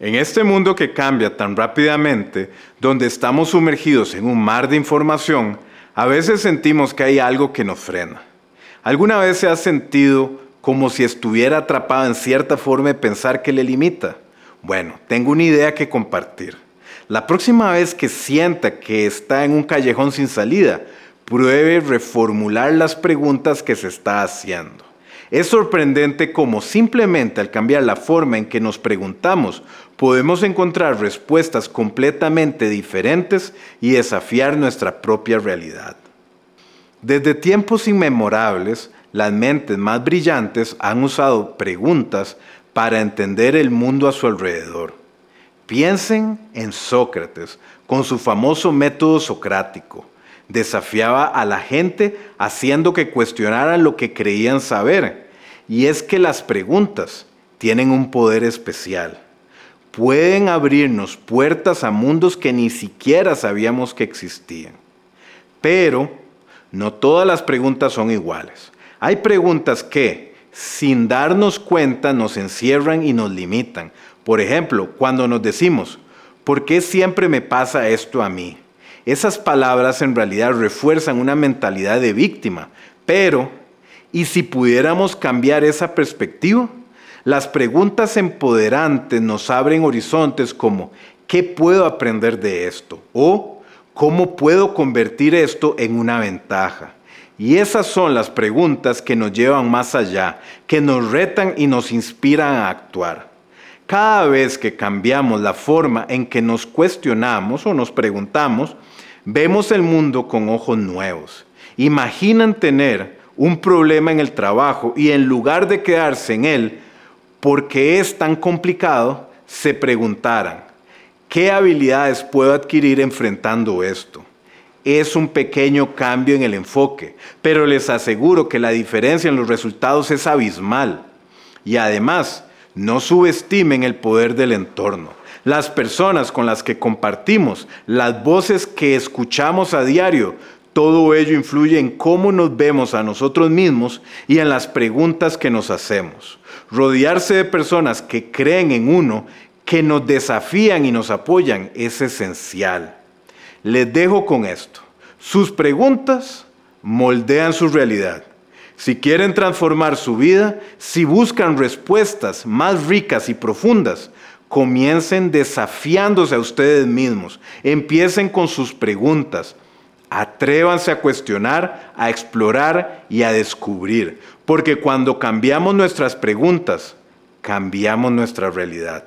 En este mundo que cambia tan rápidamente, donde estamos sumergidos en un mar de información, a veces sentimos que hay algo que nos frena. ¿Alguna vez se ha sentido como si estuviera atrapado en cierta forma de pensar que le limita? Bueno, tengo una idea que compartir. La próxima vez que sienta que está en un callejón sin salida, pruebe reformular las preguntas que se está haciendo. Es sorprendente cómo simplemente al cambiar la forma en que nos preguntamos, podemos encontrar respuestas completamente diferentes y desafiar nuestra propia realidad. Desde tiempos inmemorables, las mentes más brillantes han usado preguntas para entender el mundo a su alrededor. Piensen en Sócrates con su famoso método socrático. Desafiaba a la gente haciendo que cuestionaran lo que creían saber. Y es que las preguntas tienen un poder especial. Pueden abrirnos puertas a mundos que ni siquiera sabíamos que existían. Pero no todas las preguntas son iguales. Hay preguntas que, sin darnos cuenta, nos encierran y nos limitan por ejemplo, cuando nos decimos, ¿por qué siempre me pasa esto a mí? Esas palabras en realidad refuerzan una mentalidad de víctima, pero ¿y si pudiéramos cambiar esa perspectiva? Las preguntas empoderantes nos abren horizontes como ¿qué puedo aprender de esto? o ¿cómo puedo convertir esto en una ventaja? Y esas son las preguntas que nos llevan más allá, que nos retan y nos inspiran a actuar. Cada vez que cambiamos la forma en que nos cuestionamos o nos preguntamos, vemos el mundo con ojos nuevos. Imaginan tener un problema en el trabajo y en lugar de quedarse en él porque es tan complicado, se preguntaran, ¿qué habilidades puedo adquirir enfrentando esto? Es un pequeño cambio en el enfoque, pero les aseguro que la diferencia en los resultados es abismal. Y además, no subestimen el poder del entorno. Las personas con las que compartimos, las voces que escuchamos a diario, todo ello influye en cómo nos vemos a nosotros mismos y en las preguntas que nos hacemos. Rodearse de personas que creen en uno, que nos desafían y nos apoyan, es esencial. Les dejo con esto. Sus preguntas moldean su realidad. Si quieren transformar su vida, si buscan respuestas más ricas y profundas, comiencen desafiándose a ustedes mismos. Empiecen con sus preguntas. Atrévanse a cuestionar, a explorar y a descubrir. Porque cuando cambiamos nuestras preguntas, cambiamos nuestra realidad.